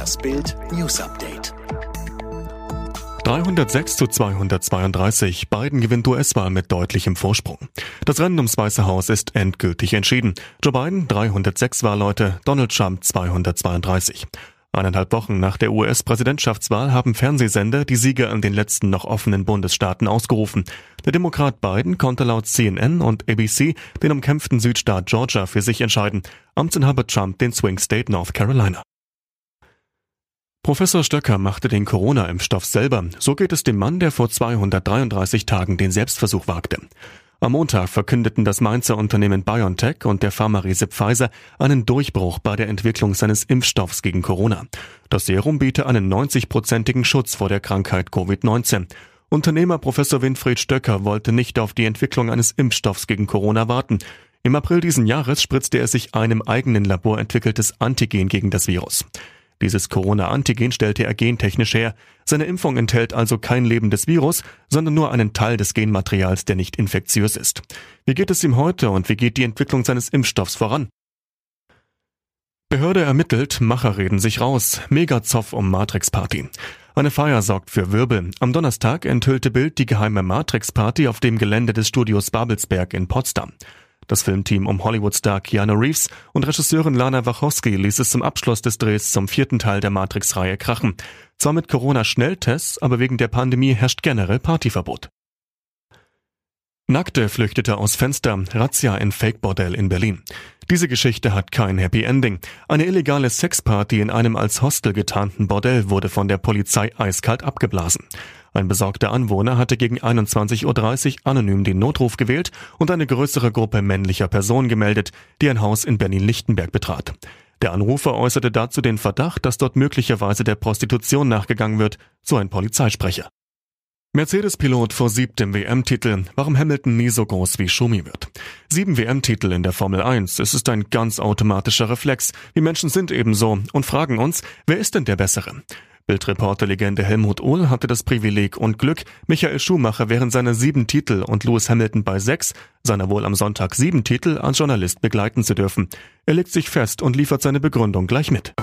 Das Bild News Update. 306 zu 232. Biden gewinnt US-Wahl mit deutlichem Vorsprung. Das Rennen ums Weiße Haus ist endgültig entschieden. Joe Biden 306 Wahlleute, Donald Trump 232. Eineinhalb Wochen nach der US-Präsidentschaftswahl haben Fernsehsender die Sieger in den letzten noch offenen Bundesstaaten ausgerufen. Der Demokrat Biden konnte laut CNN und ABC den umkämpften Südstaat Georgia für sich entscheiden, Amtsinhaber Trump den Swing State North Carolina. Professor Stöcker machte den Corona-Impfstoff selber. So geht es dem Mann, der vor 233 Tagen den Selbstversuch wagte. Am Montag verkündeten das Mainzer Unternehmen BioNTech und der Pharma-Riese Pfizer einen Durchbruch bei der Entwicklung seines Impfstoffs gegen Corona. Das Serum biete einen 90-prozentigen Schutz vor der Krankheit Covid-19. Unternehmer Professor Winfried Stöcker wollte nicht auf die Entwicklung eines Impfstoffs gegen Corona warten. Im April diesen Jahres spritzte er sich einem eigenen Labor entwickeltes Antigen gegen das Virus. Dieses Corona-Antigen stellte er gentechnisch her. Seine Impfung enthält also kein lebendes Virus, sondern nur einen Teil des Genmaterials, der nicht infektiös ist. Wie geht es ihm heute und wie geht die Entwicklung seines Impfstoffs voran? Behörde ermittelt, Macher reden sich raus. Megazoff um Matrix-Party. Eine Feier sorgt für Wirbel. Am Donnerstag enthüllte Bild die geheime Matrix-Party auf dem Gelände des Studios Babelsberg in Potsdam. Das Filmteam um Hollywood-Star Keanu Reeves und Regisseurin Lana Wachowski ließ es zum Abschluss des Drehs zum vierten Teil der Matrix-Reihe krachen. Zwar mit Corona-Schnelltests, aber wegen der Pandemie herrscht generell Partyverbot. Nackte flüchtete aus Fenster, Razzia in Fake-Bordell in Berlin. Diese Geschichte hat kein Happy Ending. Eine illegale Sexparty in einem als Hostel getarnten Bordell wurde von der Polizei eiskalt abgeblasen. Ein besorgter Anwohner hatte gegen 21.30 Uhr anonym den Notruf gewählt und eine größere Gruppe männlicher Personen gemeldet, die ein Haus in Berlin-Lichtenberg betrat. Der Anrufer äußerte dazu den Verdacht, dass dort möglicherweise der Prostitution nachgegangen wird, so ein Polizeisprecher. Mercedes-Pilot versiebt dem WM-Titel, warum Hamilton nie so groß wie Schumi wird. Sieben WM-Titel in der Formel 1, es ist ein ganz automatischer Reflex. Wir Menschen sind ebenso und fragen uns, wer ist denn der Bessere? Bildreporter-Legende Helmut Ohl hatte das Privileg und Glück, Michael Schumacher während seiner sieben Titel und Lewis Hamilton bei sechs, seiner wohl am Sonntag sieben Titel als Journalist begleiten zu dürfen. Er legt sich fest und liefert seine Begründung gleich mit.